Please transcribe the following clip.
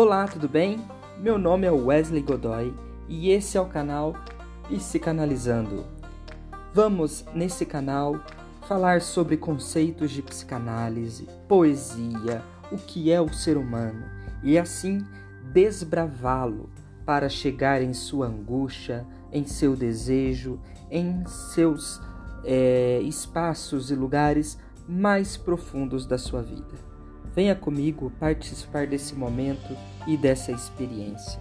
Olá, tudo bem? Meu nome é Wesley Godoy e esse é o canal Psicanalizando. Vamos, nesse canal, falar sobre conceitos de psicanálise, poesia, o que é o ser humano e assim desbravá-lo para chegar em sua angústia, em seu desejo, em seus é, espaços e lugares mais profundos da sua vida. Venha comigo participar desse momento e dessa experiência.